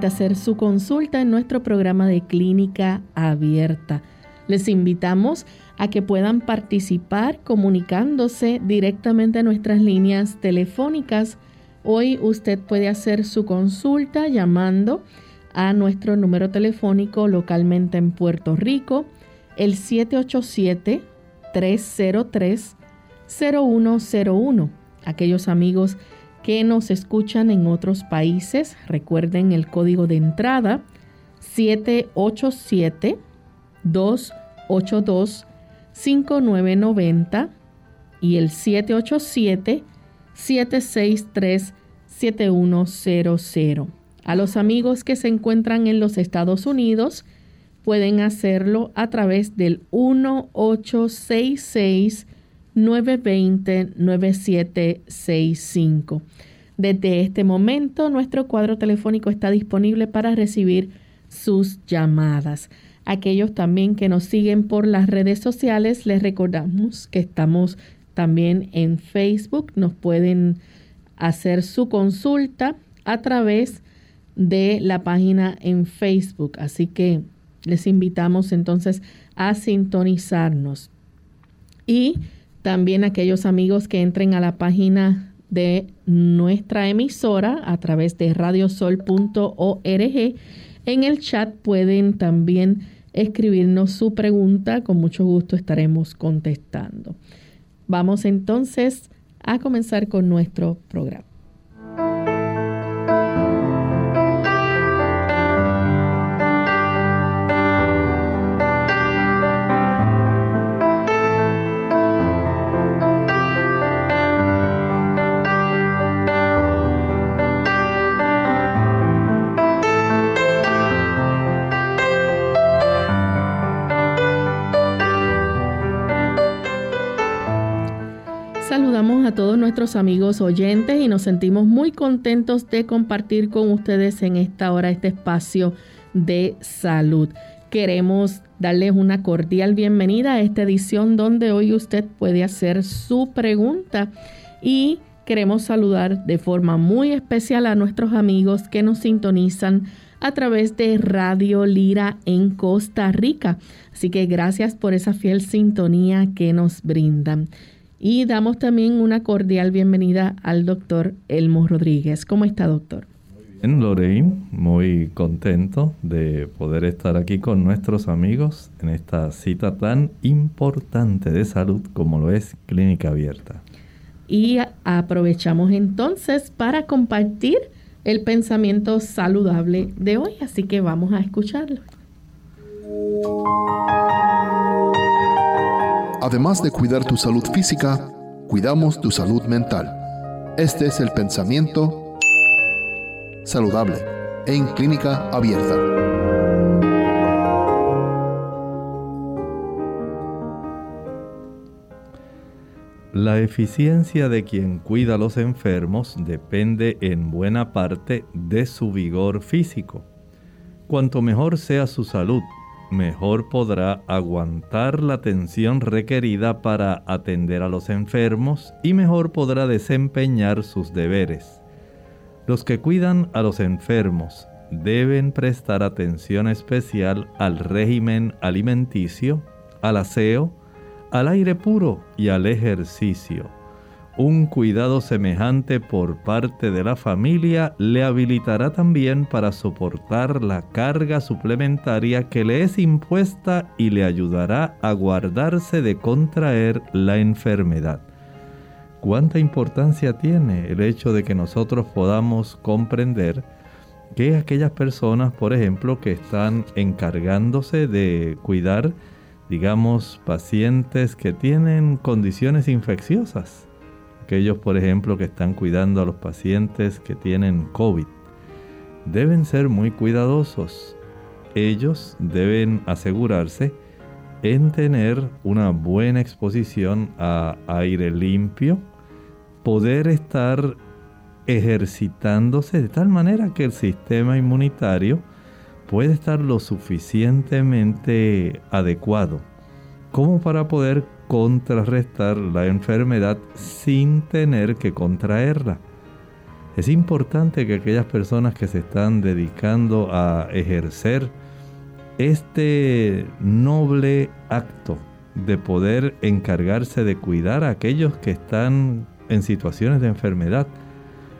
Hacer su consulta en nuestro programa de clínica abierta. Les invitamos a que puedan participar comunicándose directamente a nuestras líneas telefónicas. Hoy usted puede hacer su consulta llamando a nuestro número telefónico localmente en Puerto Rico, el 787-303-0101. Aquellos amigos que nos escuchan en otros países, recuerden el código de entrada 787 282 5990 y el 787 763 7100. A los amigos que se encuentran en los Estados Unidos pueden hacerlo a través del 1866 920-9765. Desde este momento, nuestro cuadro telefónico está disponible para recibir sus llamadas. Aquellos también que nos siguen por las redes sociales, les recordamos que estamos también en Facebook. Nos pueden hacer su consulta a través de la página en Facebook. Así que les invitamos entonces a sintonizarnos. Y también aquellos amigos que entren a la página de nuestra emisora a través de radiosol.org. En el chat pueden también escribirnos su pregunta. Con mucho gusto estaremos contestando. Vamos entonces a comenzar con nuestro programa. Amigos oyentes y nos sentimos muy contentos de compartir con ustedes en esta hora este espacio de salud. Queremos darles una cordial bienvenida a esta edición donde hoy usted puede hacer su pregunta y queremos saludar de forma muy especial a nuestros amigos que nos sintonizan a través de Radio Lira en Costa Rica. Así que gracias por esa fiel sintonía que nos brindan. Y damos también una cordial bienvenida al doctor Elmo Rodríguez. ¿Cómo está, doctor? Muy bien, Lorraine. Muy contento de poder estar aquí con nuestros amigos en esta cita tan importante de salud como lo es Clínica Abierta. Y aprovechamos entonces para compartir el pensamiento saludable de hoy, así que vamos a escucharlo. Además de cuidar tu salud física, cuidamos tu salud mental. Este es el pensamiento saludable en clínica abierta. La eficiencia de quien cuida a los enfermos depende en buena parte de su vigor físico. Cuanto mejor sea su salud, mejor podrá aguantar la atención requerida para atender a los enfermos y mejor podrá desempeñar sus deberes. Los que cuidan a los enfermos deben prestar atención especial al régimen alimenticio, al aseo, al aire puro y al ejercicio un cuidado semejante por parte de la familia le habilitará también para soportar la carga suplementaria que le es impuesta y le ayudará a guardarse de contraer la enfermedad. ¿Cuánta importancia tiene el hecho de que nosotros podamos comprender que aquellas personas, por ejemplo, que están encargándose de cuidar, digamos, pacientes que tienen condiciones infecciosas. Aquellos, por ejemplo, que están cuidando a los pacientes que tienen COVID. Deben ser muy cuidadosos. Ellos deben asegurarse en tener una buena exposición a aire limpio, poder estar ejercitándose de tal manera que el sistema inmunitario puede estar lo suficientemente adecuado como para poder contrarrestar la enfermedad sin tener que contraerla. Es importante que aquellas personas que se están dedicando a ejercer este noble acto de poder encargarse de cuidar a aquellos que están en situaciones de enfermedad,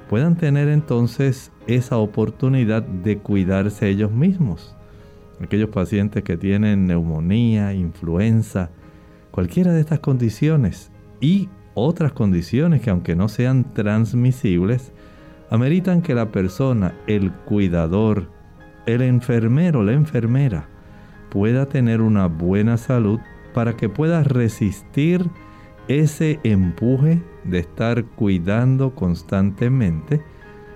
puedan tener entonces esa oportunidad de cuidarse ellos mismos. Aquellos pacientes que tienen neumonía, influenza, cualquiera de estas condiciones y otras condiciones que aunque no sean transmisibles, ameritan que la persona, el cuidador, el enfermero, la enfermera, pueda tener una buena salud para que pueda resistir ese empuje de estar cuidando constantemente,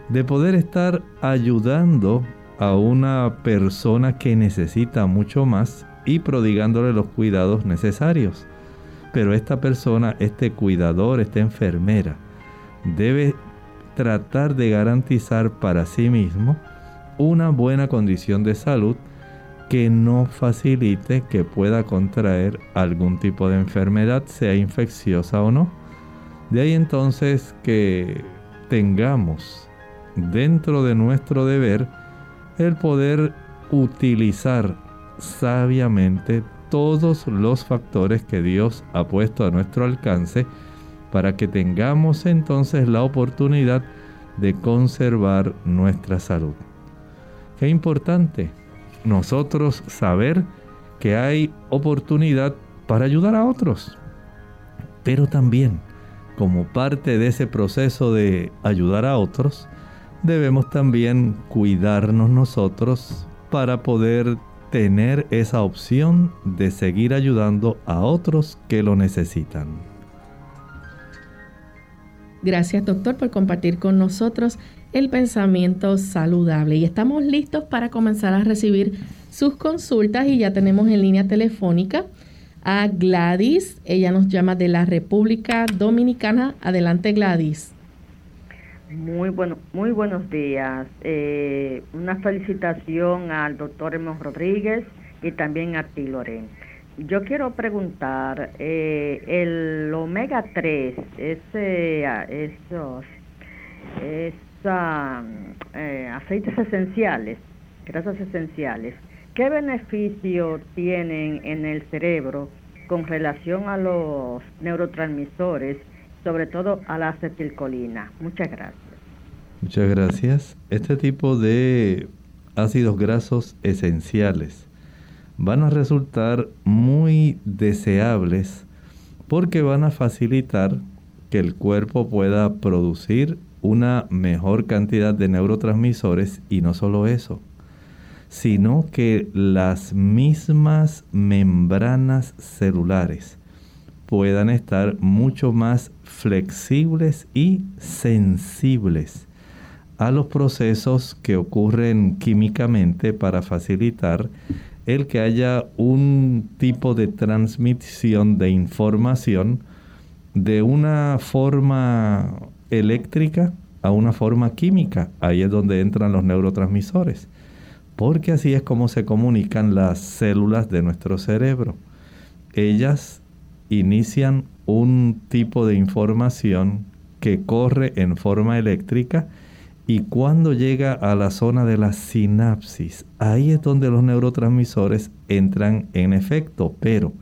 de poder estar ayudando a una persona que necesita mucho más y prodigándole los cuidados necesarios. Pero esta persona, este cuidador, esta enfermera, debe tratar de garantizar para sí mismo una buena condición de salud que no facilite que pueda contraer algún tipo de enfermedad, sea infecciosa o no. De ahí entonces que tengamos dentro de nuestro deber el poder utilizar sabiamente todos los factores que Dios ha puesto a nuestro alcance para que tengamos entonces la oportunidad de conservar nuestra salud. Qué importante nosotros saber que hay oportunidad para ayudar a otros. Pero también, como parte de ese proceso de ayudar a otros, debemos también cuidarnos nosotros para poder tener esa opción de seguir ayudando a otros que lo necesitan. Gracias doctor por compartir con nosotros el pensamiento saludable. Y estamos listos para comenzar a recibir sus consultas y ya tenemos en línea telefónica a Gladys. Ella nos llama de la República Dominicana. Adelante Gladys. Muy bueno, muy buenos días. Eh, una felicitación al doctor Hermón Rodríguez y también a ti, Loren. Yo quiero preguntar, eh, el omega 3, ese, esos, eh, aceites esenciales, grasas esenciales, ¿qué beneficio tienen en el cerebro con relación a los neurotransmisores, sobre todo a la acetilcolina? Muchas gracias. Muchas gracias. Este tipo de ácidos grasos esenciales van a resultar muy deseables porque van a facilitar que el cuerpo pueda producir una mejor cantidad de neurotransmisores y no solo eso, sino que las mismas membranas celulares puedan estar mucho más flexibles y sensibles a los procesos que ocurren químicamente para facilitar el que haya un tipo de transmisión de información de una forma eléctrica a una forma química. Ahí es donde entran los neurotransmisores. Porque así es como se comunican las células de nuestro cerebro. Ellas inician un tipo de información que corre en forma eléctrica y cuando llega a la zona de la sinapsis, ahí es donde los neurotransmisores entran en efecto, pero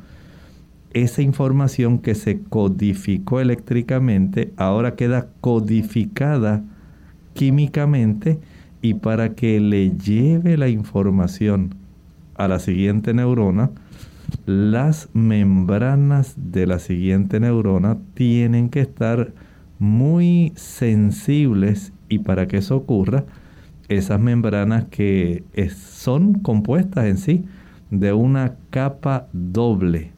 esa información que se codificó eléctricamente ahora queda codificada químicamente y para que le lleve la información a la siguiente neurona, las membranas de la siguiente neurona tienen que estar muy sensibles y para que eso ocurra, esas membranas que son compuestas en sí de una capa doble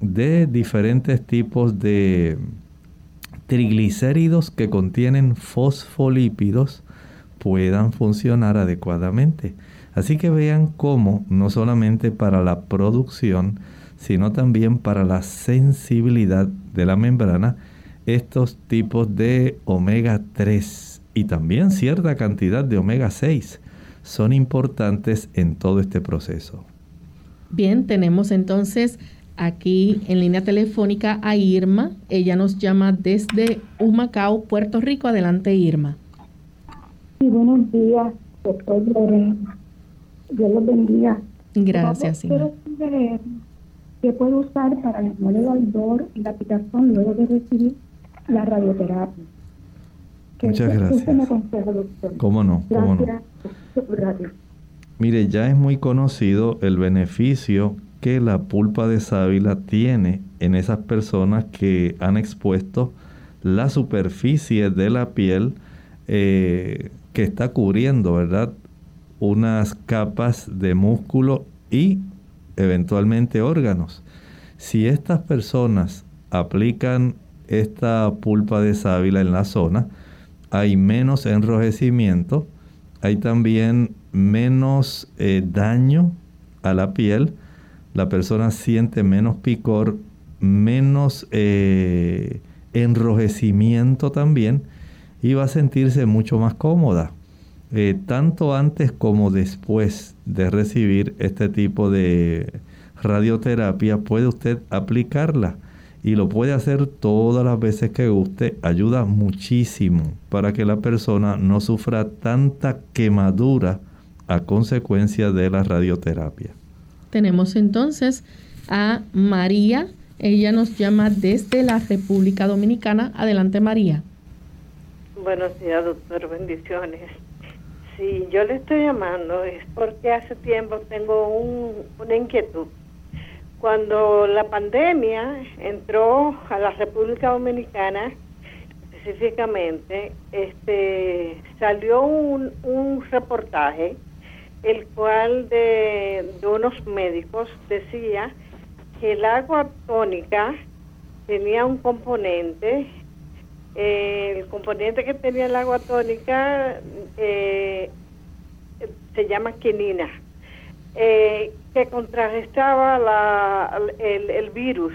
de diferentes tipos de triglicéridos que contienen fosfolípidos puedan funcionar adecuadamente. Así que vean cómo no solamente para la producción, sino también para la sensibilidad de la membrana, estos tipos de omega 3 y también cierta cantidad de omega 6 son importantes en todo este proceso. Bien, tenemos entonces aquí en línea telefónica a Irma. Ella nos llama desde Humacao, Puerto Rico. Adelante, Irma. Sí, buenos días, doctor Lorena. Dios los bendiga. Gracias, Quiero saber qué puedo usar para el dolor y la picazón luego de recibir la radioterapia. Muchas gracias. ¿Cómo no? ¿Cómo no? Mire, ya es muy conocido el beneficio que la pulpa de sábila tiene en esas personas que han expuesto la superficie de la piel eh, que está cubriendo, ¿verdad? Unas capas de músculo y eventualmente órganos. Si estas personas aplican esta pulpa de sábila en la zona, hay menos enrojecimiento, hay también menos eh, daño a la piel, la persona siente menos picor, menos eh, enrojecimiento también y va a sentirse mucho más cómoda. Eh, tanto antes como después de recibir este tipo de radioterapia puede usted aplicarla y lo puede hacer todas las veces que guste. Ayuda muchísimo para que la persona no sufra tanta quemadura a consecuencia de la radioterapia. Tenemos entonces a María. Ella nos llama desde la República Dominicana. Adelante, María. Buenos días, doctor. Bendiciones. Sí, yo le estoy llamando es porque hace tiempo tengo una inquietud. Cuando la pandemia entró a la República Dominicana, específicamente, este, salió un, reportaje, el cual de, unos médicos decía que el agua tónica tenía un componente, el componente que tenía el agua tónica eh, se llama quinina. Eh, que contrarrestaba la, el, virus.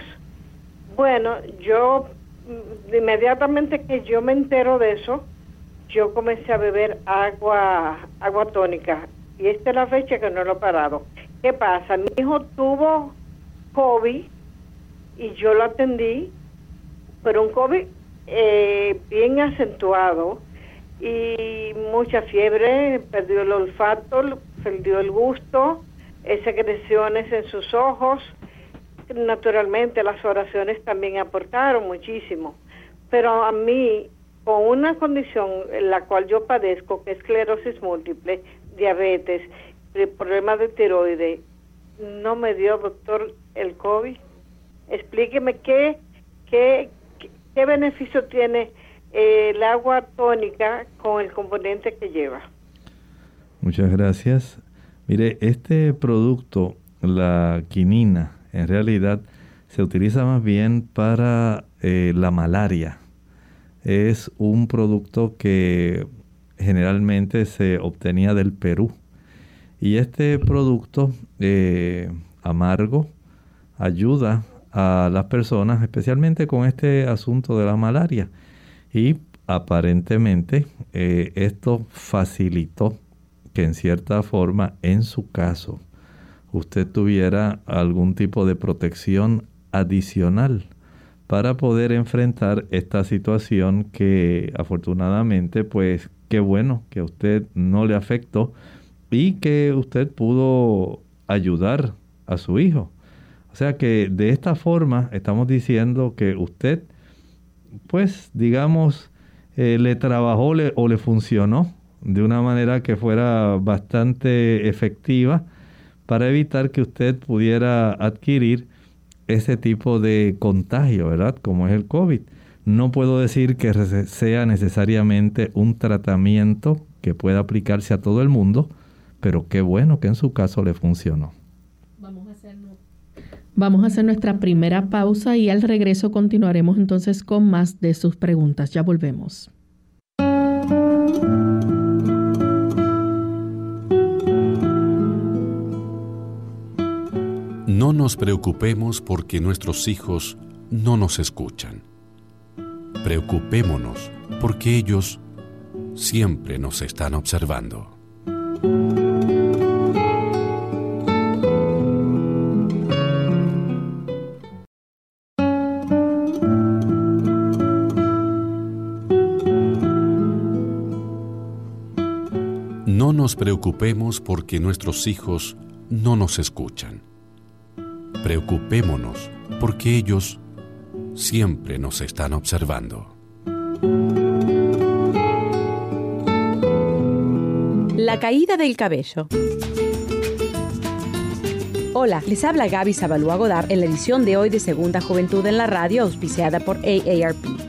Bueno, yo mm, inmediatamente que yo me entero de eso, yo comencé a beber agua, agua tónica. Y esta es la fecha que no lo he parado. ¿Qué pasa? Mi hijo tuvo COVID y yo lo atendí, pero un COVID eh, bien acentuado y mucha fiebre, perdió el olfato, perdió el gusto, secreciones en sus ojos. Naturalmente las oraciones también aportaron muchísimo, pero a mí, con una condición en la cual yo padezco, que es esclerosis múltiple, diabetes, problemas de tiroides, no me dio, doctor, el COVID. Explíqueme qué, qué, qué beneficio tiene eh, el agua tónica con el componente que lleva. Muchas gracias. Mire, este producto, la quinina, en realidad se utiliza más bien para eh, la malaria. Es un producto que generalmente se obtenía del Perú. Y este producto eh, amargo ayuda a las personas, especialmente con este asunto de la malaria. Y aparentemente eh, esto facilitó que en cierta forma, en su caso, usted tuviera algún tipo de protección adicional para poder enfrentar esta situación que afortunadamente, pues qué bueno que a usted no le afectó y que usted pudo ayudar a su hijo. O sea que de esta forma estamos diciendo que usted, pues digamos, eh, le trabajó o le funcionó de una manera que fuera bastante efectiva para evitar que usted pudiera adquirir ese tipo de contagio, ¿verdad? Como es el COVID. No puedo decir que sea necesariamente un tratamiento que puede aplicarse a todo el mundo, pero qué bueno que en su caso le funcionó. Vamos a hacer, nuestra primera pausa y al regreso continuaremos entonces con más de sus preguntas. Ya volvemos. No nos preocupemos porque nuestros hijos no nos escuchan. Preocupémonos porque ellos siempre nos están observando. Preocupemos porque nuestros hijos no nos escuchan. Preocupémonos porque ellos siempre nos están observando. La caída del cabello. Hola, les habla Gaby Zabalúa Godard en la edición de hoy de Segunda Juventud en la Radio, auspiciada por AARP.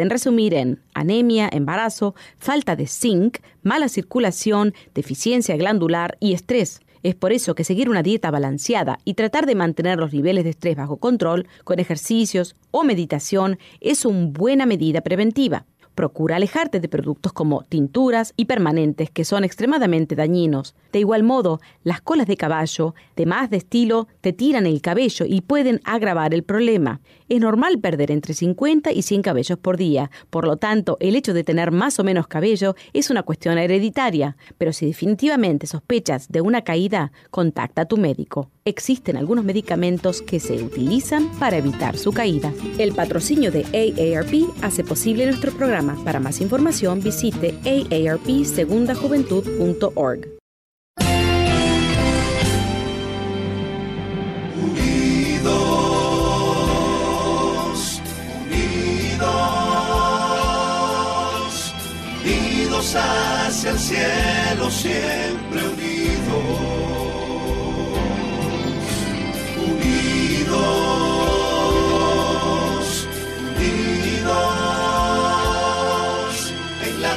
pueden resumir en anemia, embarazo, falta de zinc, mala circulación, deficiencia glandular y estrés. Es por eso que seguir una dieta balanceada y tratar de mantener los niveles de estrés bajo control con ejercicios o meditación es una buena medida preventiva. Procura alejarte de productos como tinturas y permanentes que son extremadamente dañinos. De igual modo, las colas de caballo, de más de estilo, te tiran el cabello y pueden agravar el problema. Es normal perder entre 50 y 100 cabellos por día, por lo tanto, el hecho de tener más o menos cabello es una cuestión hereditaria, pero si definitivamente sospechas de una caída, contacta a tu médico. Existen algunos medicamentos que se utilizan para evitar su caída. El patrocinio de AARP hace posible nuestro programa. Para más información visite aarpsegundajuventud.org. hacia el cielo, siempre unidos, unidos,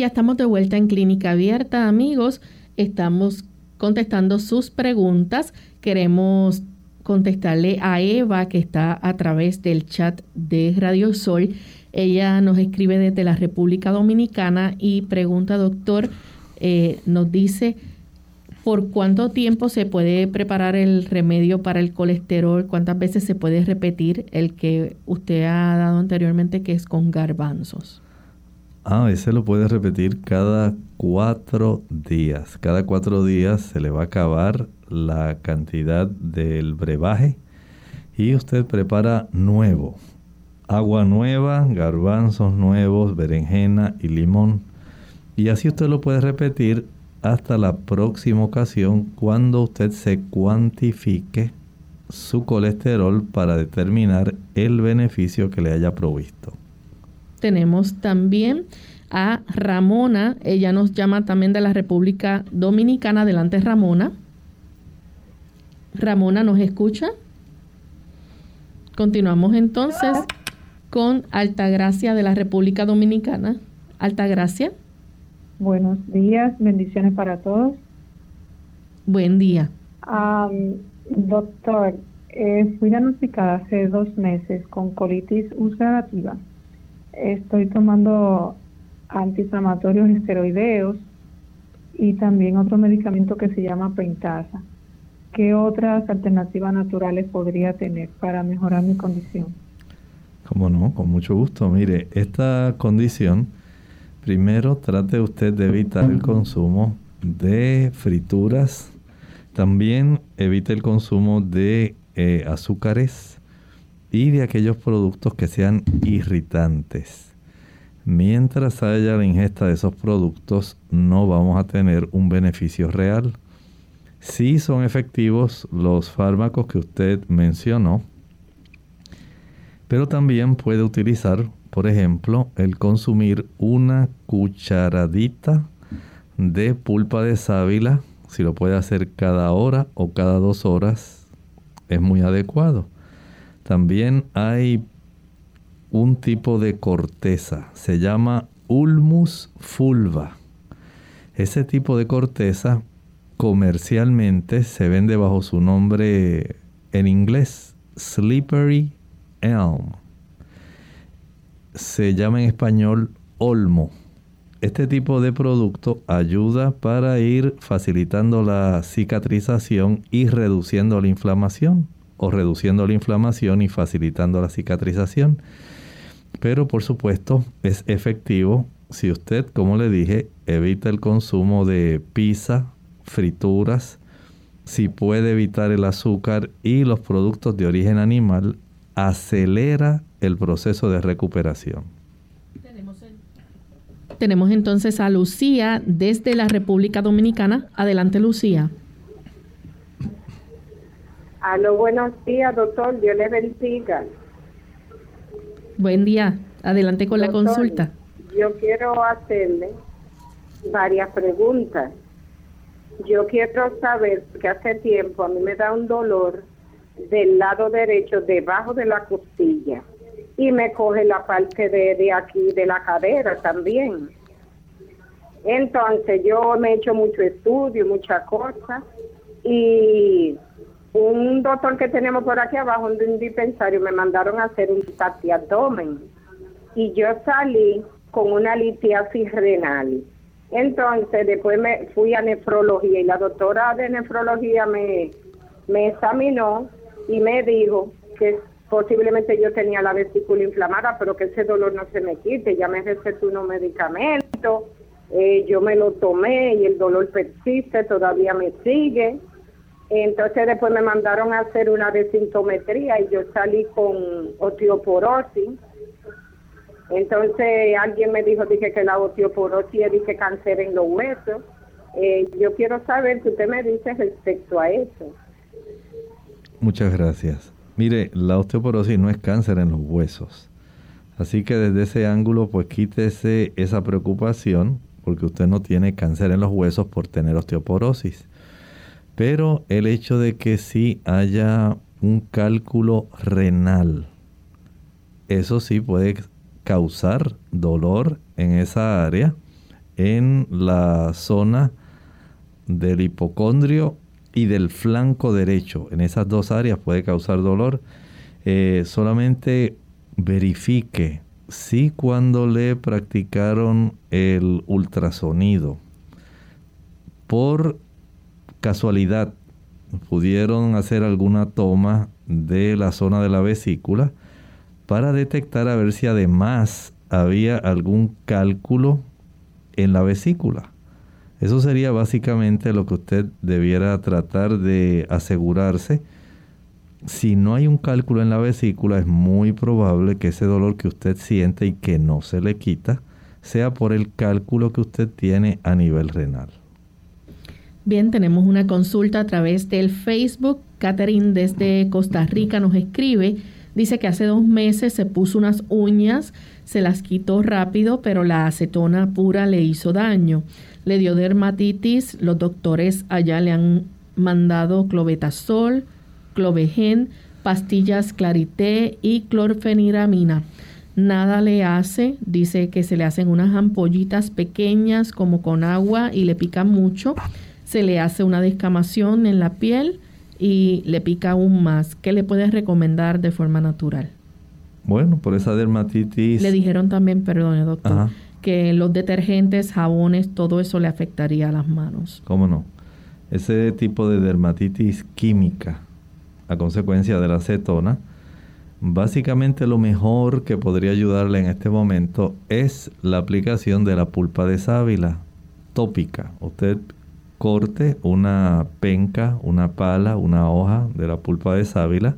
Ya estamos de vuelta en Clínica Abierta, amigos. Estamos contestando sus preguntas. Queremos contestarle a Eva, que está a través del chat de Radio Sol. Ella nos escribe desde la República Dominicana y pregunta, doctor, eh, nos dice, ¿por cuánto tiempo se puede preparar el remedio para el colesterol? ¿Cuántas veces se puede repetir el que usted ha dado anteriormente, que es con garbanzos? Ah, ese lo puede repetir cada cuatro días. Cada cuatro días se le va a acabar la cantidad del brebaje y usted prepara nuevo. Agua nueva, garbanzos nuevos, berenjena y limón. Y así usted lo puede repetir hasta la próxima ocasión cuando usted se cuantifique su colesterol para determinar el beneficio que le haya provisto. Tenemos también a Ramona, ella nos llama también de la República Dominicana. Adelante, Ramona. Ramona, ¿nos escucha? Continuamos entonces con Altagracia de la República Dominicana. Altagracia. Buenos días, bendiciones para todos. Buen día. doctor, eh, fui diagnosticada hace dos meses con colitis ulcerativa estoy tomando antiinflamatorios esteroideos y también otro medicamento que se llama Pentasa. ¿Qué otras alternativas naturales podría tener para mejorar mi condición? Como no, con mucho gusto. Mire, esta condición, primero trate usted de evitar el consumo de frituras, también evite el consumo de eh, azúcares y de aquellos productos que sean irritantes. Mientras haya la ingesta de esos productos, no vamos a tener un beneficio real. Sí son efectivos los fármacos que usted mencionó, pero también puede utilizar, por ejemplo, el consumir una cucharadita de pulpa de sábila, si lo puede hacer cada hora o cada dos horas, es muy adecuado. También hay un tipo de corteza, se llama Ulmus fulva. Ese tipo de corteza comercialmente se vende bajo su nombre en inglés, Slippery Elm. Se llama en español olmo. Este tipo de producto ayuda para ir facilitando la cicatrización y reduciendo la inflamación o reduciendo la inflamación y facilitando la cicatrización. Pero por supuesto es efectivo si usted, como le dije, evita el consumo de pizza, frituras, si puede evitar el azúcar y los productos de origen animal, acelera el proceso de recuperación. Tenemos entonces a Lucía desde la República Dominicana. Adelante, Lucía. Aló, buenos días, doctor. Dios le bendiga. Buen día. Adelante con la consulta. Yo quiero hacerle varias preguntas. Yo quiero saber, que hace tiempo a mí me da un dolor del lado derecho, debajo de la costilla, y me coge la parte de, de aquí, de la cadera también. Entonces yo me he hecho mucho estudio, muchas cosas, y un doctor que tenemos por aquí abajo, un dispensario, me mandaron a hacer un tati abdomen y yo salí con una litiasis renal. Entonces después me fui a nefrología y la doctora de nefrología me, me examinó y me dijo que posiblemente yo tenía la vesícula inflamada, pero que ese dolor no se me quite. Ya me recetó unos medicamentos, eh, yo me lo tomé y el dolor persiste, todavía me sigue. Entonces después me mandaron a hacer una desintometría y yo salí con osteoporosis. Entonces alguien me dijo, dije que la osteoporosis es cáncer en los huesos. Eh, yo quiero saber qué usted me dice respecto a eso. Muchas gracias. Mire, la osteoporosis no es cáncer en los huesos. Así que desde ese ángulo, pues quítese esa preocupación, porque usted no tiene cáncer en los huesos por tener osteoporosis. Pero el hecho de que sí haya un cálculo renal, eso sí puede causar dolor en esa área, en la zona del hipocondrio y del flanco derecho. En esas dos áreas puede causar dolor. Eh, solamente verifique si cuando le practicaron el ultrasonido por casualidad pudieron hacer alguna toma de la zona de la vesícula para detectar a ver si además había algún cálculo en la vesícula. Eso sería básicamente lo que usted debiera tratar de asegurarse. Si no hay un cálculo en la vesícula, es muy probable que ese dolor que usted siente y que no se le quita sea por el cálculo que usted tiene a nivel renal. Bien, tenemos una consulta a través del Facebook. Catherine desde Costa Rica nos escribe. Dice que hace dos meses se puso unas uñas, se las quitó rápido, pero la acetona pura le hizo daño. Le dio dermatitis. Los doctores allá le han mandado clobetasol, clovegen, pastillas clarité y clorfeniramina. Nada le hace, dice que se le hacen unas ampollitas pequeñas como con agua y le pica mucho se le hace una descamación en la piel y le pica aún más. ¿Qué le puedes recomendar de forma natural? Bueno, por esa dermatitis. Le dijeron también, perdone doctor, que los detergentes, jabones, todo eso le afectaría a las manos. ¿Cómo no? Ese tipo de dermatitis química a consecuencia de la acetona, básicamente lo mejor que podría ayudarle en este momento es la aplicación de la pulpa de sábila tópica. Usted corte una penca, una pala, una hoja de la pulpa de sábila,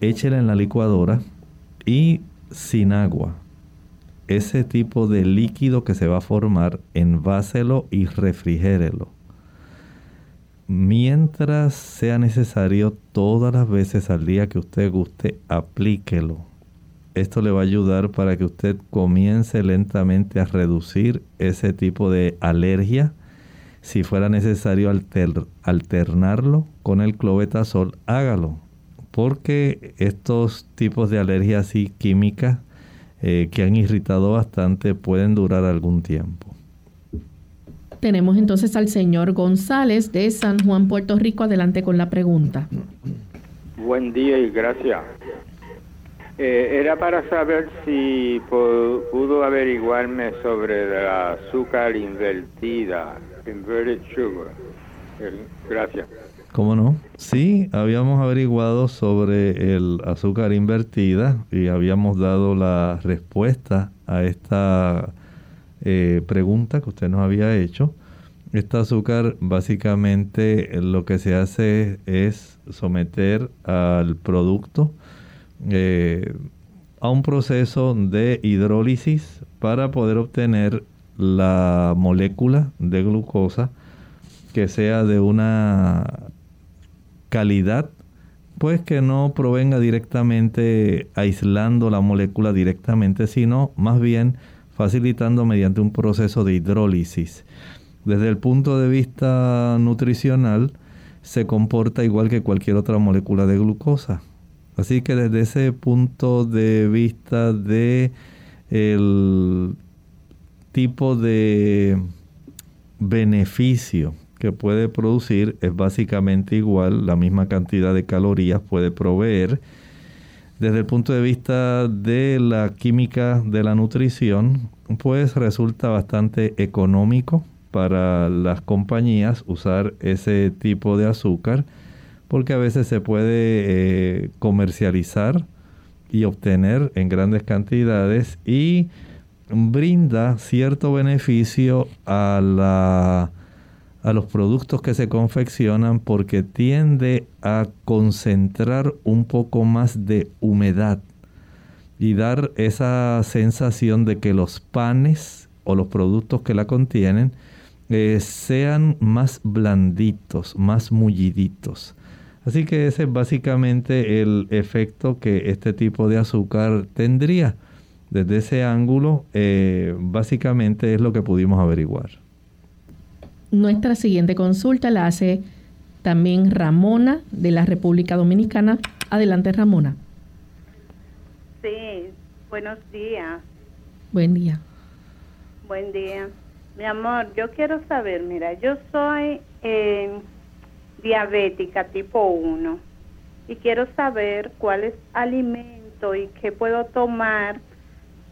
échela en la licuadora y sin agua. Ese tipo de líquido que se va a formar, enváselo y refrigérelo. Mientras sea necesario, todas las veces al día que usted guste, aplíquelo. Esto le va a ayudar para que usted comience lentamente a reducir ese tipo de alergia si fuera necesario alternarlo con el clobetasol, hágalo. Porque estos tipos de alergias así químicas eh, que han irritado bastante pueden durar algún tiempo. Tenemos entonces al señor González de San Juan, Puerto Rico. Adelante con la pregunta. Buen día y gracias. Eh, era para saber si pudo averiguarme sobre la azúcar invertida Inverted Sugar. Gracias. ¿Cómo no? Sí, habíamos averiguado sobre el azúcar invertida y habíamos dado la respuesta a esta eh, pregunta que usted nos había hecho. Este azúcar básicamente lo que se hace es someter al producto eh, a un proceso de hidrólisis para poder obtener la molécula de glucosa que sea de una calidad pues que no provenga directamente aislando la molécula directamente, sino más bien facilitando mediante un proceso de hidrólisis. Desde el punto de vista nutricional, se comporta igual que cualquier otra molécula de glucosa. Así que desde ese punto de vista de el tipo de beneficio que puede producir es básicamente igual, la misma cantidad de calorías puede proveer. Desde el punto de vista de la química de la nutrición, pues resulta bastante económico para las compañías usar ese tipo de azúcar porque a veces se puede eh, comercializar y obtener en grandes cantidades y brinda cierto beneficio a, la, a los productos que se confeccionan porque tiende a concentrar un poco más de humedad y dar esa sensación de que los panes o los productos que la contienen eh, sean más blanditos, más mulliditos. Así que ese es básicamente el efecto que este tipo de azúcar tendría. Desde ese ángulo, eh, básicamente es lo que pudimos averiguar. Nuestra siguiente consulta la hace también Ramona de la República Dominicana. Adelante, Ramona. Sí, buenos días. Buen día. Buen día. Mi amor, yo quiero saber, mira, yo soy eh, diabética tipo 1 y quiero saber cuál es alimento y qué puedo tomar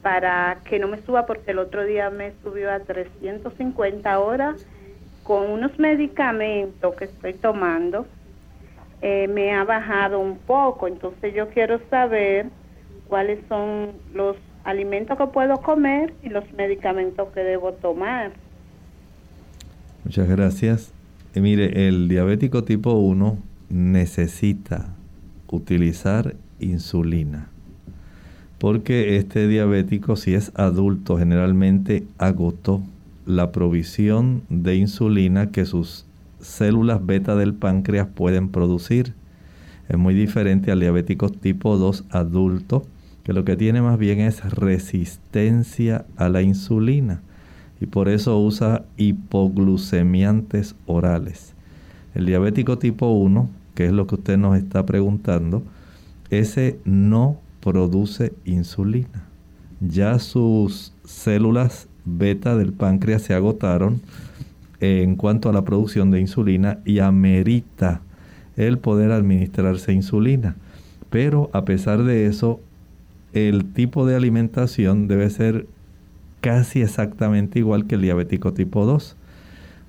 para que no me suba porque el otro día me subió a 350 horas con unos medicamentos que estoy tomando. Eh, me ha bajado un poco, entonces yo quiero saber cuáles son los alimentos que puedo comer y los medicamentos que debo tomar. Muchas gracias. Mire, el diabético tipo 1 necesita utilizar insulina porque este diabético, si es adulto, generalmente agotó la provisión de insulina que sus células beta del páncreas pueden producir. Es muy diferente al diabético tipo 2 adulto, que lo que tiene más bien es resistencia a la insulina y por eso usa hipoglucemiantes orales. El diabético tipo 1, que es lo que usted nos está preguntando, ese no produce insulina. Ya sus células beta del páncreas se agotaron en cuanto a la producción de insulina y amerita el poder administrarse insulina. Pero a pesar de eso, el tipo de alimentación debe ser casi exactamente igual que el diabético tipo 2.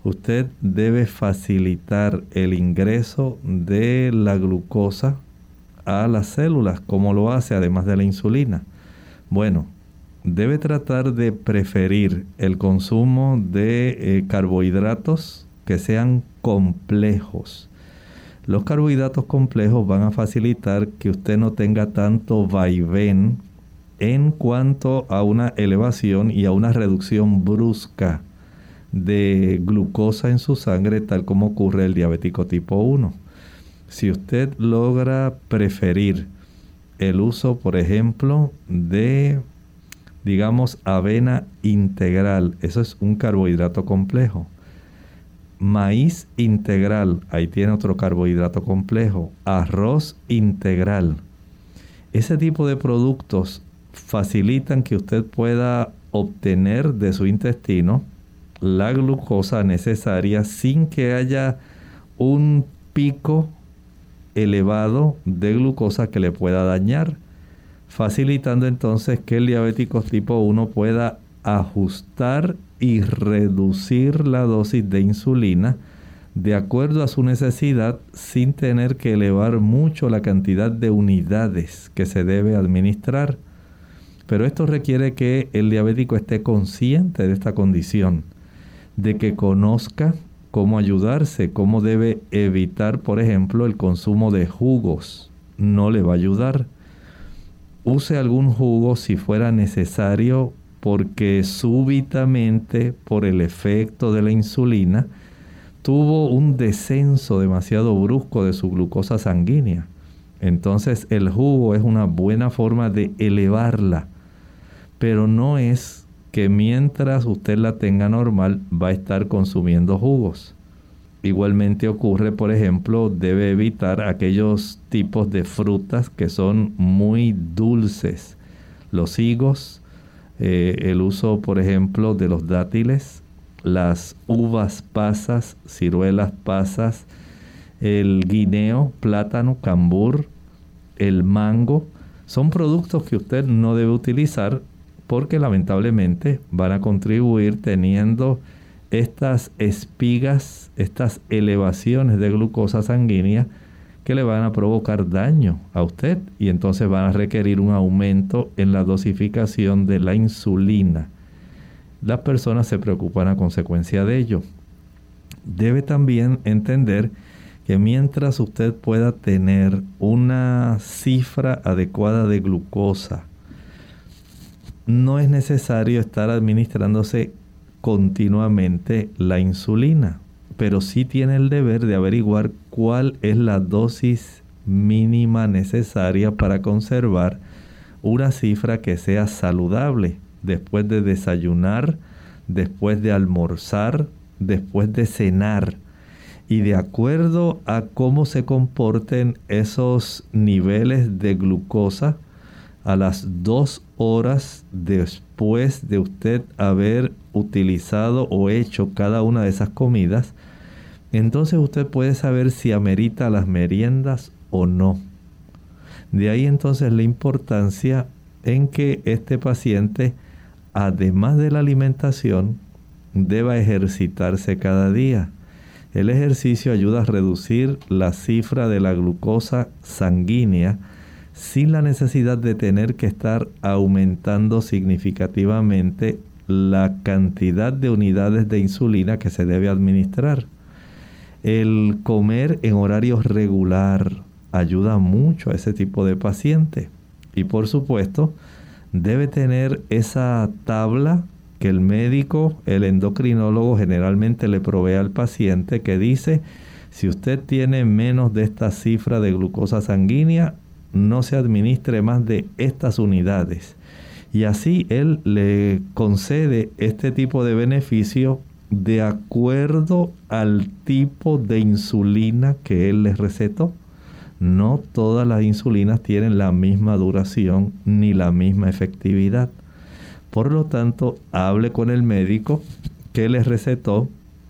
Usted debe facilitar el ingreso de la glucosa a las células, como lo hace además de la insulina. Bueno, debe tratar de preferir el consumo de eh, carbohidratos que sean complejos. Los carbohidratos complejos van a facilitar que usted no tenga tanto vaivén en cuanto a una elevación y a una reducción brusca de glucosa en su sangre, tal como ocurre el diabético tipo 1. Si usted logra preferir el uso, por ejemplo, de, digamos, avena integral, eso es un carbohidrato complejo. Maíz integral, ahí tiene otro carbohidrato complejo. Arroz integral. Ese tipo de productos facilitan que usted pueda obtener de su intestino la glucosa necesaria sin que haya un pico elevado de glucosa que le pueda dañar, facilitando entonces que el diabético tipo 1 pueda ajustar y reducir la dosis de insulina de acuerdo a su necesidad sin tener que elevar mucho la cantidad de unidades que se debe administrar. Pero esto requiere que el diabético esté consciente de esta condición, de que conozca cómo ayudarse, cómo debe evitar, por ejemplo, el consumo de jugos. No le va a ayudar. Use algún jugo si fuera necesario porque súbitamente, por el efecto de la insulina, tuvo un descenso demasiado brusco de su glucosa sanguínea. Entonces el jugo es una buena forma de elevarla pero no es que mientras usted la tenga normal va a estar consumiendo jugos. Igualmente ocurre, por ejemplo, debe evitar aquellos tipos de frutas que son muy dulces. Los higos, eh, el uso, por ejemplo, de los dátiles, las uvas pasas, ciruelas pasas, el guineo, plátano, cambur, el mango, son productos que usted no debe utilizar porque lamentablemente van a contribuir teniendo estas espigas, estas elevaciones de glucosa sanguínea que le van a provocar daño a usted y entonces van a requerir un aumento en la dosificación de la insulina. Las personas se preocupan a consecuencia de ello. Debe también entender que mientras usted pueda tener una cifra adecuada de glucosa, no es necesario estar administrándose continuamente la insulina, pero sí tiene el deber de averiguar cuál es la dosis mínima necesaria para conservar una cifra que sea saludable después de desayunar, después de almorzar, después de cenar. Y de acuerdo a cómo se comporten esos niveles de glucosa, a las dos horas después de usted haber utilizado o hecho cada una de esas comidas, entonces usted puede saber si amerita las meriendas o no. De ahí entonces la importancia en que este paciente, además de la alimentación, deba ejercitarse cada día. El ejercicio ayuda a reducir la cifra de la glucosa sanguínea, sin la necesidad de tener que estar aumentando significativamente la cantidad de unidades de insulina que se debe administrar. El comer en horario regular ayuda mucho a ese tipo de paciente. Y por supuesto, debe tener esa tabla que el médico, el endocrinólogo generalmente le provee al paciente que dice, si usted tiene menos de esta cifra de glucosa sanguínea, no se administre más de estas unidades. Y así él le concede este tipo de beneficio de acuerdo al tipo de insulina que él les recetó. No todas las insulinas tienen la misma duración ni la misma efectividad. Por lo tanto, hable con el médico que les recetó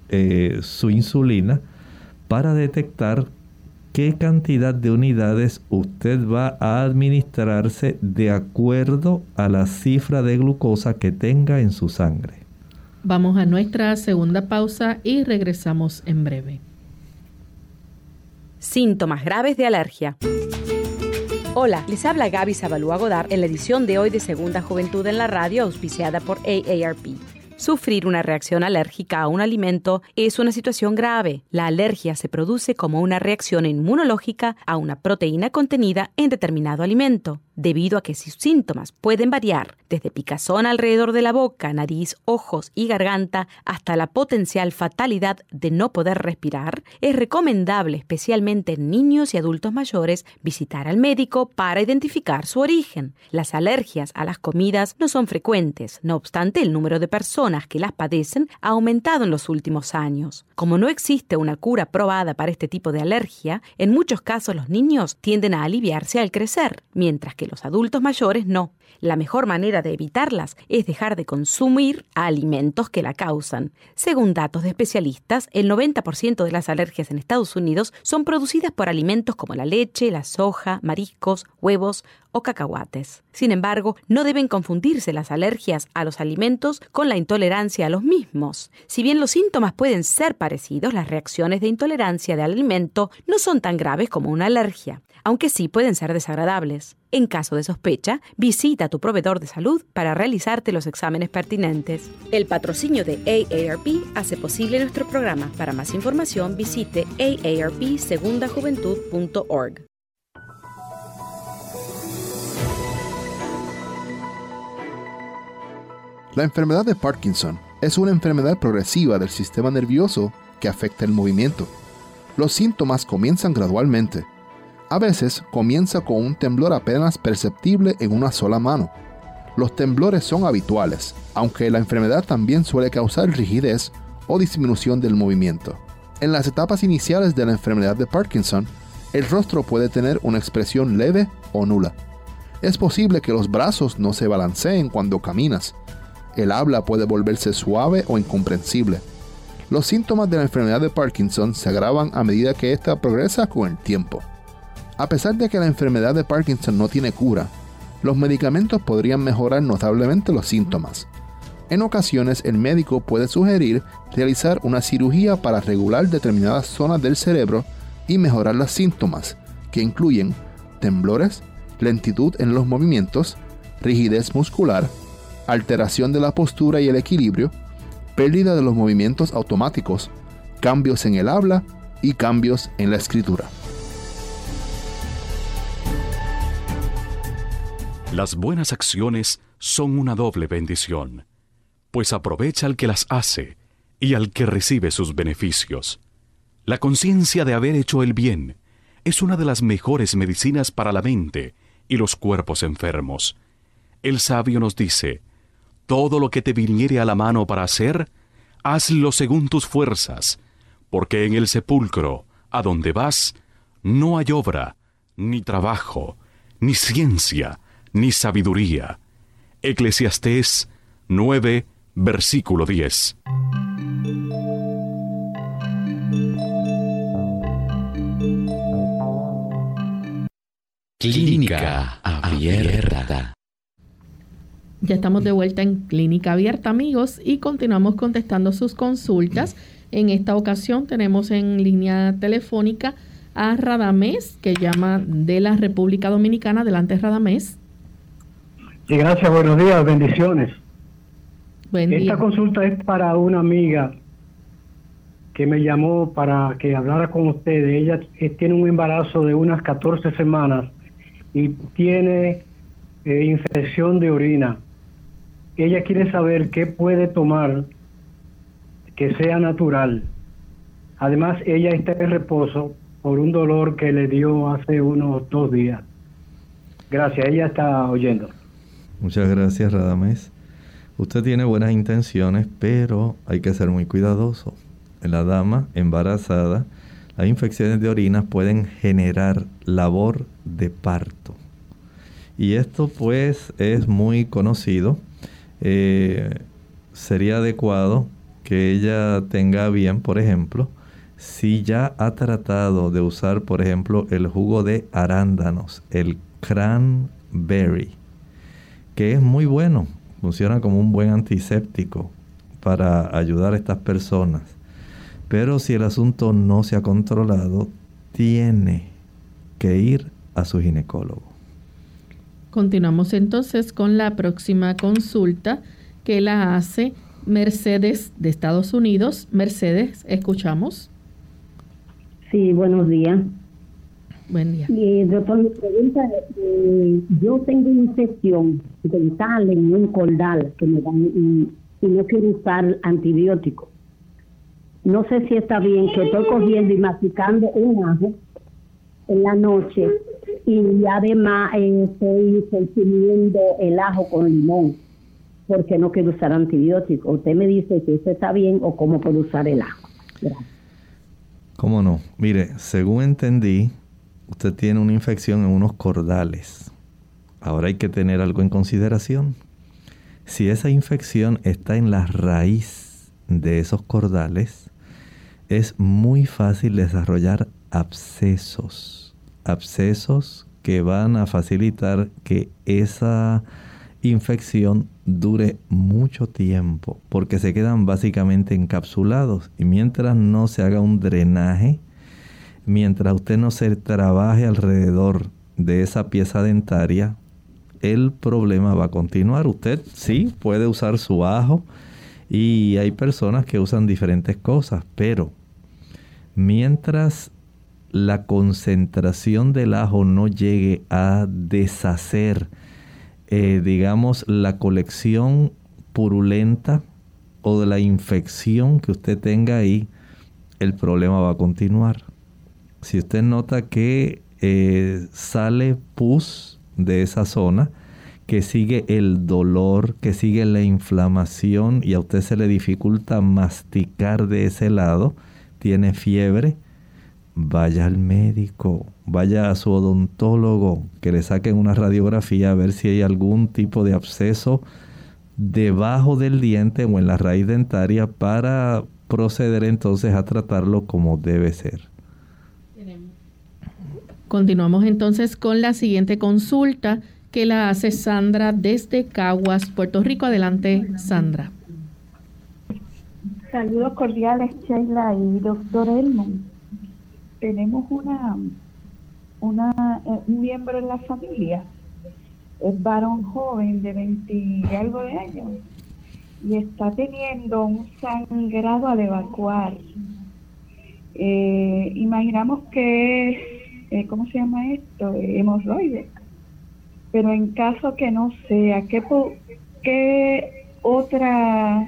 eh, su insulina para detectar qué cantidad de unidades usted va a administrarse de acuerdo a la cifra de glucosa que tenga en su sangre. Vamos a nuestra segunda pausa y regresamos en breve. Síntomas graves de alergia. Hola, les habla Gaby Zabalúa Godard en la edición de hoy de Segunda Juventud en la Radio, auspiciada por AARP. Sufrir una reacción alérgica a un alimento es una situación grave. La alergia se produce como una reacción inmunológica a una proteína contenida en determinado alimento debido a que sus síntomas pueden variar desde picazón alrededor de la boca, nariz, ojos y garganta hasta la potencial fatalidad de no poder respirar, es recomendable, especialmente en niños y adultos mayores, visitar al médico para identificar su origen. Las alergias a las comidas no son frecuentes, no obstante el número de personas que las padecen ha aumentado en los últimos años. Como no existe una cura probada para este tipo de alergia, en muchos casos los niños tienden a aliviarse al crecer, mientras que los adultos mayores no. La mejor manera de evitarlas es dejar de consumir alimentos que la causan. Según datos de especialistas, el 90% de las alergias en Estados Unidos son producidas por alimentos como la leche, la soja, mariscos, huevos o cacahuates. Sin embargo, no deben confundirse las alergias a los alimentos con la intolerancia a los mismos. Si bien los síntomas pueden ser parecidos, las reacciones de intolerancia de alimento no son tan graves como una alergia aunque sí pueden ser desagradables. En caso de sospecha, visita a tu proveedor de salud para realizarte los exámenes pertinentes. El patrocinio de AARP hace posible nuestro programa. Para más información, visite aarpsegundajuventud.org. La enfermedad de Parkinson es una enfermedad progresiva del sistema nervioso que afecta el movimiento. Los síntomas comienzan gradualmente a veces comienza con un temblor apenas perceptible en una sola mano. Los temblores son habituales, aunque la enfermedad también suele causar rigidez o disminución del movimiento. En las etapas iniciales de la enfermedad de Parkinson, el rostro puede tener una expresión leve o nula. Es posible que los brazos no se balanceen cuando caminas. El habla puede volverse suave o incomprensible. Los síntomas de la enfermedad de Parkinson se agravan a medida que ésta progresa con el tiempo. A pesar de que la enfermedad de Parkinson no tiene cura, los medicamentos podrían mejorar notablemente los síntomas. En ocasiones el médico puede sugerir realizar una cirugía para regular determinadas zonas del cerebro y mejorar los síntomas, que incluyen temblores, lentitud en los movimientos, rigidez muscular, alteración de la postura y el equilibrio, pérdida de los movimientos automáticos, cambios en el habla y cambios en la escritura. Las buenas acciones son una doble bendición, pues aprovecha al que las hace y al que recibe sus beneficios. La conciencia de haber hecho el bien es una de las mejores medicinas para la mente y los cuerpos enfermos. El sabio nos dice, todo lo que te viniere a la mano para hacer, hazlo según tus fuerzas, porque en el sepulcro, a donde vas, no hay obra, ni trabajo, ni ciencia, ni sabiduría. Eclesiastés 9, versículo 10. Clínica Abierta. Ya estamos de vuelta en Clínica Abierta, amigos, y continuamos contestando sus consultas. En esta ocasión tenemos en línea telefónica a Radamés, que llama de la República Dominicana. Adelante, Radamés. Sí, gracias, buenos días, bendiciones. Buen Esta consulta es para una amiga que me llamó para que hablara con ustedes. Ella eh, tiene un embarazo de unas 14 semanas y tiene eh, infección de orina. Ella quiere saber qué puede tomar que sea natural. Además, ella está en reposo por un dolor que le dio hace unos dos días. Gracias, ella está oyendo. Muchas gracias, Radamés. Usted tiene buenas intenciones, pero hay que ser muy cuidadoso. En la dama embarazada, las infecciones de orinas pueden generar labor de parto. Y esto pues es muy conocido. Eh, sería adecuado que ella tenga bien, por ejemplo, Si ya ha tratado de usar, por ejemplo, el jugo de arándanos, el cranberry, que es muy bueno, funciona como un buen antiséptico para ayudar a estas personas. Pero si el asunto no se ha controlado, tiene que ir a su ginecólogo. Continuamos entonces con la próxima consulta que la hace Mercedes de Estados Unidos. Mercedes, escuchamos. Sí, buenos días. Buen día. Y, doctor, mi pregunta es, eh, yo tengo infección dental en un cordal que me dan y, y no quiero usar antibióticos. No sé si está bien que estoy cogiendo y masticando un ajo en la noche y además eh, estoy consumiendo el ajo con limón porque no quiero usar antibióticos. Usted me dice si eso está bien o cómo puedo usar el ajo. Gracias. ¿Cómo no? Mire, según entendí, usted tiene una infección en unos cordales. Ahora hay que tener algo en consideración. Si esa infección está en la raíz de esos cordales, es muy fácil desarrollar abscesos. Abscesos que van a facilitar que esa infección dure mucho tiempo porque se quedan básicamente encapsulados y mientras no se haga un drenaje, mientras usted no se trabaje alrededor de esa pieza dentaria, el problema va a continuar. Usted sí puede usar su ajo y hay personas que usan diferentes cosas, pero mientras la concentración del ajo no llegue a deshacer, eh, digamos, la colección purulenta o de la infección que usted tenga ahí, el problema va a continuar. Si usted nota que eh, sale pus de esa zona, que sigue el dolor, que sigue la inflamación y a usted se le dificulta masticar de ese lado, tiene fiebre, vaya al médico, vaya a su odontólogo, que le saquen una radiografía a ver si hay algún tipo de absceso debajo del diente o en la raíz dentaria para proceder entonces a tratarlo como debe ser. Continuamos entonces con la siguiente consulta que la hace Sandra desde Caguas, Puerto Rico. Adelante, Sandra. Saludos cordiales, Sheila y doctor Elmon. Tenemos una, una eh, un miembro en la familia, es varón joven de 20 y algo de años, y está teniendo un sangrado al evacuar. Eh, imaginamos que es, eh, ¿cómo se llama esto? hemorroides. Pero en caso que no sea, ¿qué, qué otra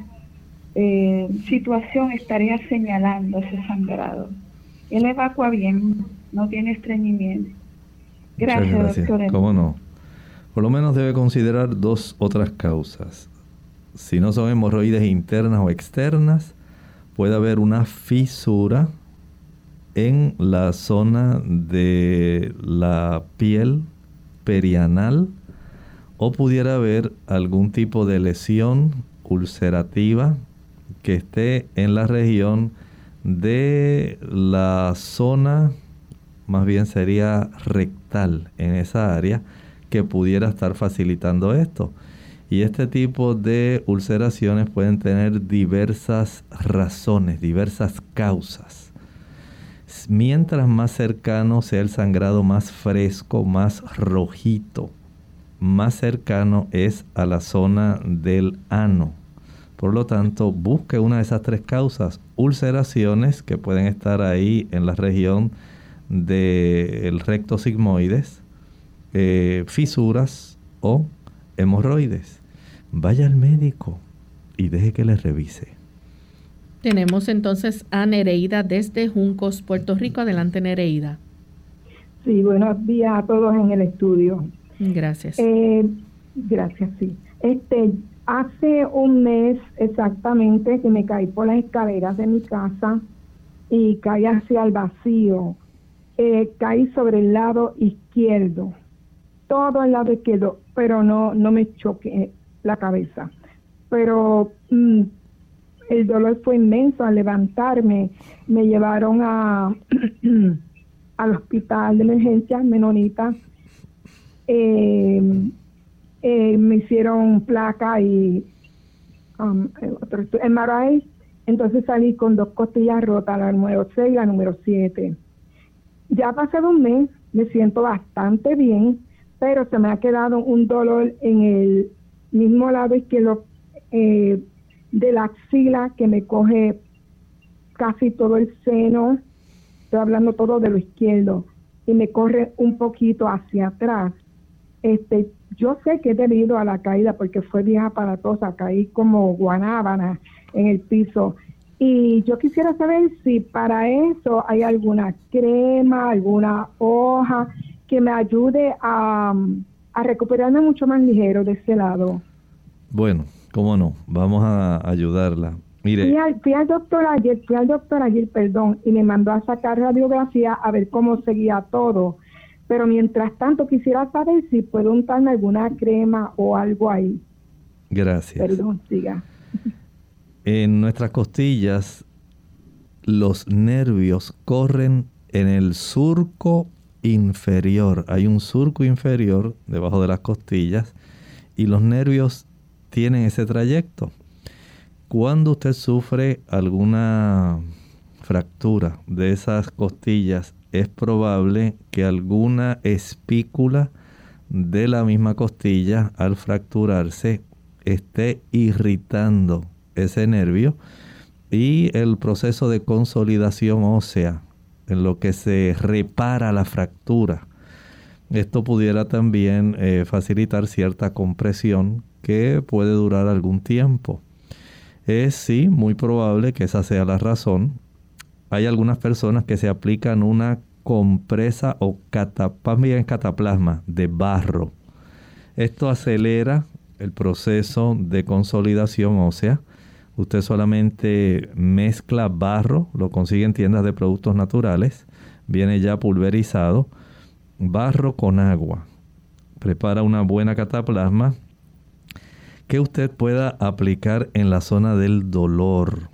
eh, situación estaría señalando ese sangrado. Él evacua bien, no tiene estreñimiento. Gracias, doctor. ¿Cómo no? Por lo menos debe considerar dos otras causas. Si no son hemorroides internas o externas, puede haber una fisura en la zona de la piel perianal o pudiera haber algún tipo de lesión ulcerativa que esté en la región de la zona, más bien sería rectal en esa área, que pudiera estar facilitando esto. Y este tipo de ulceraciones pueden tener diversas razones, diversas causas. Mientras más cercano sea el sangrado, más fresco, más rojito, más cercano es a la zona del ano, por lo tanto, busque una de esas tres causas. Ulceraciones que pueden estar ahí en la región del recto sigmoides, eh, fisuras o hemorroides. Vaya al médico y deje que le revise. Tenemos entonces a Nereida desde Juncos, Puerto Rico. Adelante, Nereida. Sí, buenos días a todos en el estudio. Gracias. Eh, gracias, sí. Este, Hace un mes exactamente que me caí por las escaleras de mi casa y caí hacia el vacío. Eh, caí sobre el lado izquierdo, todo el lado izquierdo, pero no, no me choqué la cabeza. Pero mm, el dolor fue inmenso al levantarme. Me llevaron a al hospital de emergencia menonita. Eh, eh, me hicieron placa y um, otro, MRI. Entonces salí con dos costillas rotas, la número 6 y la número 7. Ya ha pasado un mes, me siento bastante bien, pero se me ha quedado un dolor en el mismo lado izquierdo eh, de la axila que me coge casi todo el seno, estoy hablando todo de lo izquierdo, y me corre un poquito hacia atrás. Este, yo sé que es debido a la caída porque fue vieja aparatosa, caí como guanábana en el piso. Y yo quisiera saber si para eso hay alguna crema, alguna hoja que me ayude a, a recuperarme mucho más ligero de ese lado. Bueno, cómo no, vamos a ayudarla. Mire. Fui al, doctor ayer, fui al doctor ayer, perdón, y me mandó a sacar radiografía a ver cómo seguía todo. Pero mientras tanto quisiera saber si puedo untarme alguna crema o algo ahí. Gracias. Perdón, siga. En nuestras costillas los nervios corren en el surco inferior. Hay un surco inferior debajo de las costillas y los nervios tienen ese trayecto. Cuando usted sufre alguna fractura de esas costillas, es probable que alguna espícula de la misma costilla al fracturarse esté irritando ese nervio y el proceso de consolidación ósea en lo que se repara la fractura. Esto pudiera también eh, facilitar cierta compresión que puede durar algún tiempo. Es sí, muy probable que esa sea la razón. Hay algunas personas que se aplican una compresa o cataplasma de barro. Esto acelera el proceso de consolidación ósea. Usted solamente mezcla barro, lo consigue en tiendas de productos naturales, viene ya pulverizado, barro con agua. Prepara una buena cataplasma que usted pueda aplicar en la zona del dolor.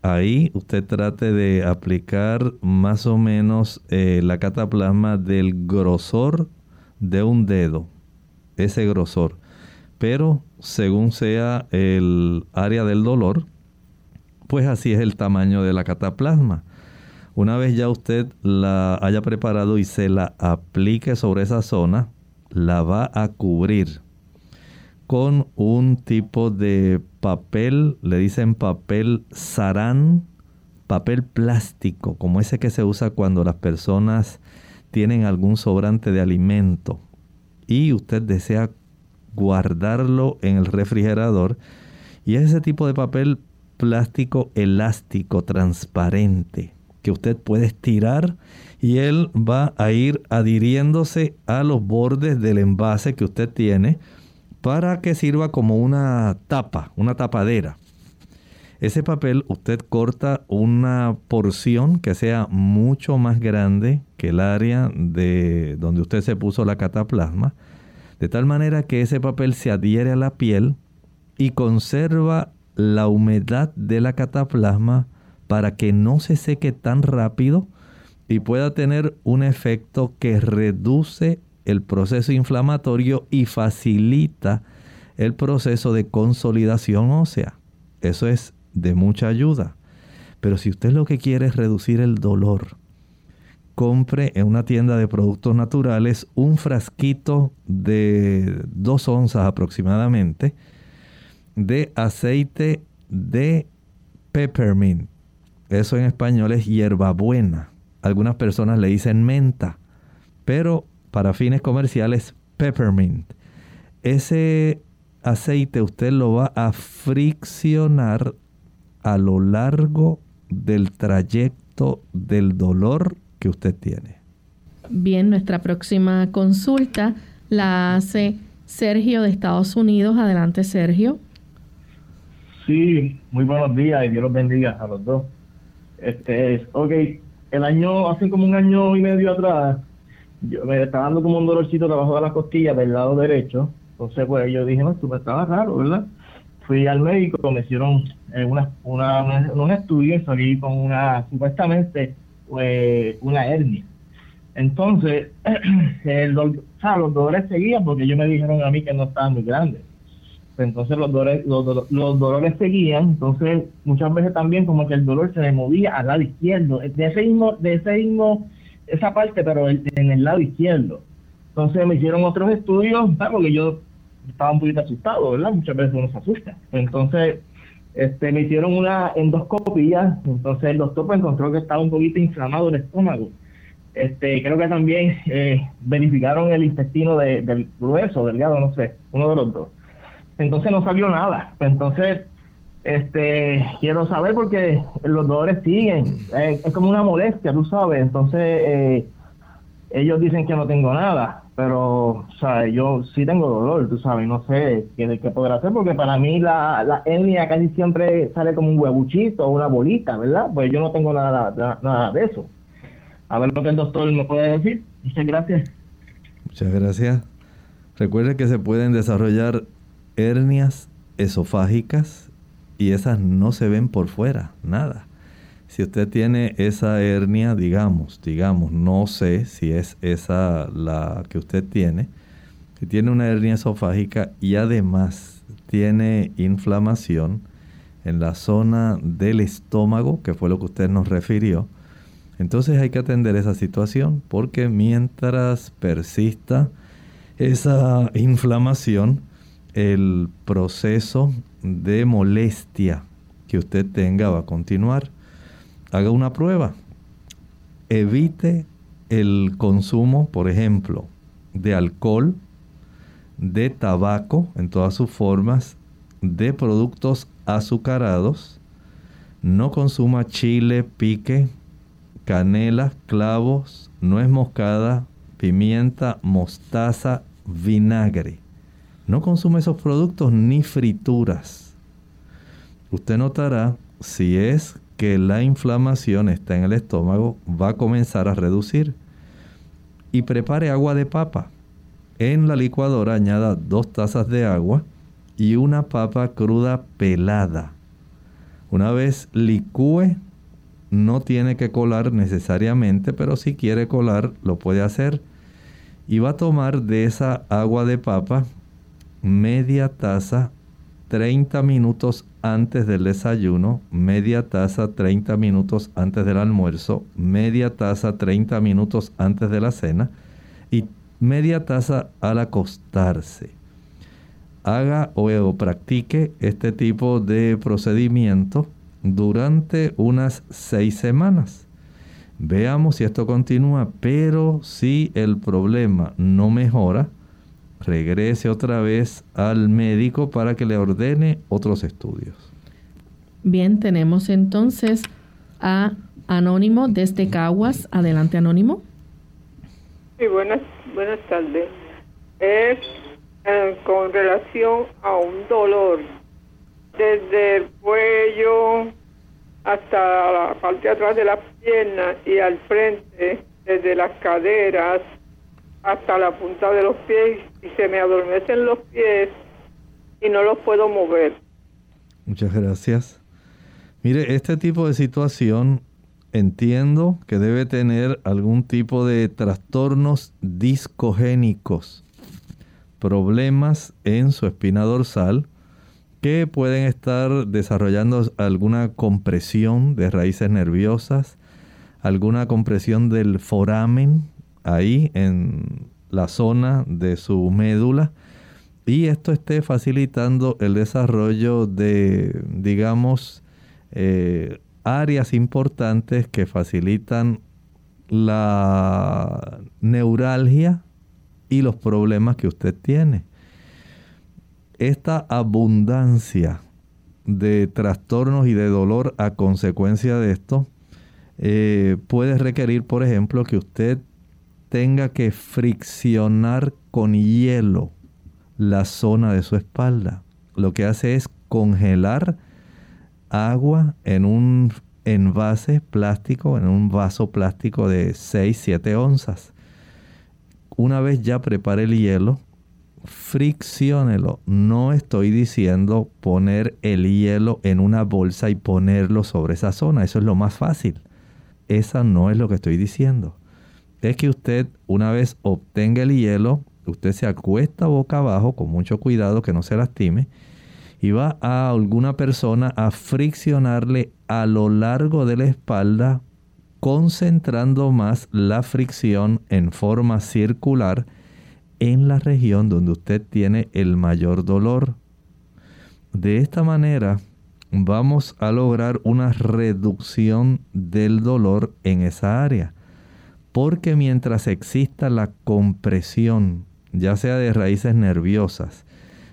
Ahí usted trate de aplicar más o menos eh, la cataplasma del grosor de un dedo, ese grosor pero según sea el área del dolor, pues así es el tamaño de la cataplasma. Una vez ya usted la haya preparado y se la aplique sobre esa zona, la va a cubrir con un tipo de papel, le dicen papel sarán, papel plástico, como ese que se usa cuando las personas tienen algún sobrante de alimento y usted desea guardarlo en el refrigerador. Y es ese tipo de papel plástico elástico, transparente, que usted puede estirar y él va a ir adhiriéndose a los bordes del envase que usted tiene para que sirva como una tapa, una tapadera. Ese papel usted corta una porción que sea mucho más grande que el área de donde usted se puso la cataplasma de tal manera que ese papel se adhiere a la piel y conserva la humedad de la cataplasma para que no se seque tan rápido y pueda tener un efecto que reduce el proceso inflamatorio y facilita el proceso de consolidación ósea. Eso es de mucha ayuda. Pero si usted lo que quiere es reducir el dolor, compre en una tienda de productos naturales un frasquito de 2 onzas aproximadamente de aceite de peppermint. Eso en español es hierbabuena. Algunas personas le dicen menta, pero para fines comerciales peppermint. Ese aceite usted lo va a friccionar a lo largo del trayecto del dolor usted tiene. Bien, nuestra próxima consulta la hace Sergio de Estados Unidos. Adelante, Sergio. Sí, muy buenos días y Dios los bendiga a los dos. Este, ok, el año, hace como un año y medio atrás, yo me estaba dando como un dolorcito debajo de las costillas del lado derecho. Entonces, pues yo dije, no, esto me estaba raro, ¿verdad? fui al médico, me hicieron eh, una, una, un estudio y salí con una, supuestamente, pues, una hernia. Entonces, el, o sea, los dolores seguían porque ellos me dijeron a mí que no estaban muy grandes. Entonces los dolores, los, los, dolores seguían, entonces muchas veces también como que el dolor se me movía al lado izquierdo, de ese mismo, de ese mismo, esa parte, pero en el lado izquierdo. Entonces me hicieron otros estudios, porque yo estaba un poquito asustado, ¿verdad? Muchas veces uno se asusta. Entonces, este, me hicieron una endoscopia, entonces el doctor pues, encontró que estaba un poquito inflamado el estómago. Este, creo que también eh, verificaron el intestino del grueso, delgado, no sé, uno de los dos. Entonces no salió nada. Entonces, este, quiero saber porque los dolores siguen. Eh, es como una molestia, tú sabes. Entonces, eh, ellos dicen que no tengo nada pero, o sea, yo sí tengo dolor, tú sabes, no sé qué, qué poder hacer, porque para mí la, etnia casi siempre sale como un huevuchito o una bolita, ¿verdad? Pues yo no tengo nada, nada, de eso. A ver lo que el doctor me puede decir. Muchas gracias. Muchas gracias. Recuerde que se pueden desarrollar hernias esofágicas y esas no se ven por fuera, nada. Si usted tiene esa hernia, digamos, digamos, no sé si es esa la que usted tiene, si tiene una hernia esofágica y además tiene inflamación en la zona del estómago, que fue lo que usted nos refirió, entonces hay que atender esa situación porque mientras persista esa inflamación, el proceso de molestia que usted tenga va a continuar haga una prueba. Evite el consumo, por ejemplo, de alcohol, de tabaco en todas sus formas, de productos azucarados. No consuma chile, pique, canela, clavos, nuez moscada, pimienta, mostaza, vinagre. No consume esos productos ni frituras. Usted notará si es que la inflamación está en el estómago, va a comenzar a reducir. Y prepare agua de papa. En la licuadora añada dos tazas de agua y una papa cruda pelada. Una vez licúe, no tiene que colar necesariamente, pero si quiere colar, lo puede hacer. Y va a tomar de esa agua de papa media taza 30 minutos antes del desayuno, media taza 30 minutos antes del almuerzo, media taza 30 minutos antes de la cena y media taza al acostarse. Haga o, practique este tipo de procedimiento durante unas seis semanas. Veamos si esto continúa, pero si el problema no mejora, regrese otra vez al médico para que le ordene otros estudios. Bien, tenemos entonces a Anónimo desde Caguas. Adelante, Anónimo. Sí, buenas, buenas tardes. Es eh, con relación a un dolor desde el cuello hasta la parte de atrás de la pierna y al frente, desde las caderas hasta la punta de los pies y se me adormecen los pies y no los puedo mover. Muchas gracias. Mire, este tipo de situación entiendo que debe tener algún tipo de trastornos discogénicos, problemas en su espina dorsal que pueden estar desarrollando alguna compresión de raíces nerviosas, alguna compresión del foramen, ahí en la zona de su médula y esto esté facilitando el desarrollo de, digamos, eh, áreas importantes que facilitan la neuralgia y los problemas que usted tiene. Esta abundancia de trastornos y de dolor a consecuencia de esto eh, puede requerir, por ejemplo, que usted tenga que friccionar con hielo la zona de su espalda. Lo que hace es congelar agua en un envase plástico, en un vaso plástico de 6, 7 onzas. Una vez ya prepare el hielo, fricciónelo. No estoy diciendo poner el hielo en una bolsa y ponerlo sobre esa zona. Eso es lo más fácil. Esa no es lo que estoy diciendo. Es que usted, una vez obtenga el hielo, usted se acuesta boca abajo con mucho cuidado que no se lastime y va a alguna persona a friccionarle a lo largo de la espalda, concentrando más la fricción en forma circular en la región donde usted tiene el mayor dolor. De esta manera vamos a lograr una reducción del dolor en esa área. Porque mientras exista la compresión, ya sea de raíces nerviosas,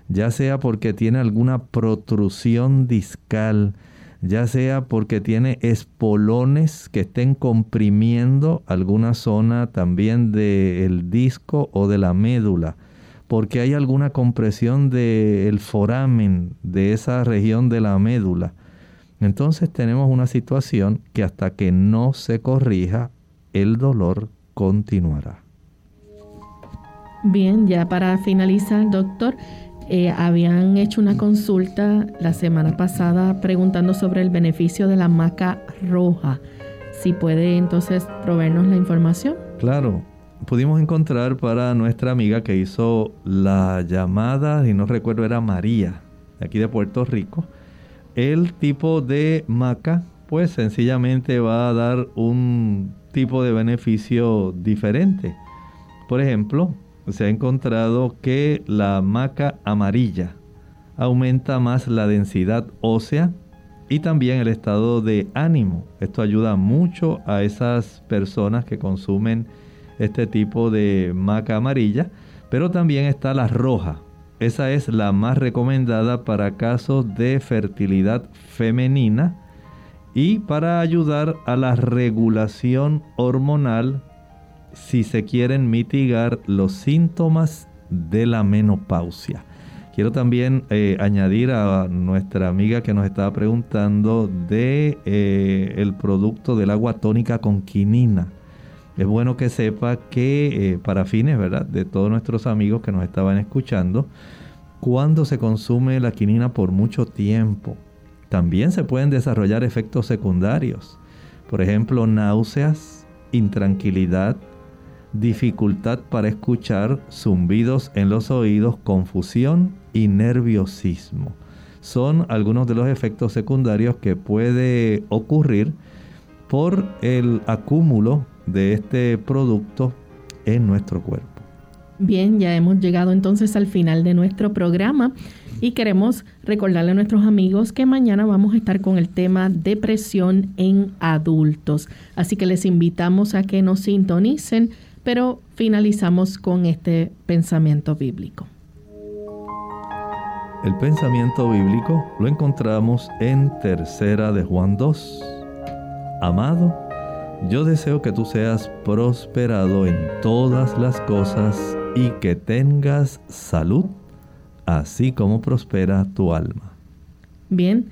ya sea porque tiene alguna protrusión discal, ya sea porque tiene espolones que estén comprimiendo alguna zona también del disco o de la médula, porque hay alguna compresión del foramen de esa región de la médula. Entonces tenemos una situación que hasta que no se corrija, el dolor continuará. Bien, ya para finalizar, doctor, eh, habían hecho una consulta la semana pasada preguntando sobre el beneficio de la maca roja. Si puede entonces proveernos la información. Claro, pudimos encontrar para nuestra amiga que hizo la llamada, y no recuerdo, era María, de aquí de Puerto Rico. El tipo de maca, pues sencillamente va a dar un tipo de beneficio diferente. Por ejemplo, se ha encontrado que la maca amarilla aumenta más la densidad ósea y también el estado de ánimo. Esto ayuda mucho a esas personas que consumen este tipo de maca amarilla, pero también está la roja. Esa es la más recomendada para casos de fertilidad femenina y para ayudar a la regulación hormonal si se quieren mitigar los síntomas de la menopausia. Quiero también eh, añadir a nuestra amiga que nos estaba preguntando de eh, el producto del agua tónica con quinina. Es bueno que sepa que eh, para fines, ¿verdad? De todos nuestros amigos que nos estaban escuchando, cuando se consume la quinina por mucho tiempo, también se pueden desarrollar efectos secundarios. Por ejemplo, náuseas, intranquilidad, dificultad para escuchar, zumbidos en los oídos, confusión y nerviosismo. Son algunos de los efectos secundarios que puede ocurrir por el acúmulo de este producto en nuestro cuerpo. Bien, ya hemos llegado entonces al final de nuestro programa y queremos recordarle a nuestros amigos que mañana vamos a estar con el tema depresión en adultos. Así que les invitamos a que nos sintonicen pero finalizamos con este pensamiento bíblico. El pensamiento bíblico lo encontramos en Tercera de Juan 2. Amado, yo deseo que tú seas prosperado en todas las cosas y que tengas salud, así como prospera tu alma. Bien,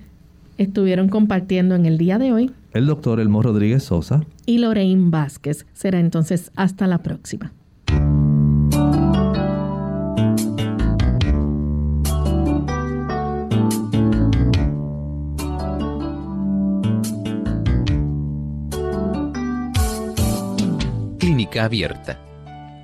estuvieron compartiendo en el día de hoy el doctor Elmo Rodríguez Sosa y Lorraine Vázquez. Será entonces hasta la próxima. Clínica abierta.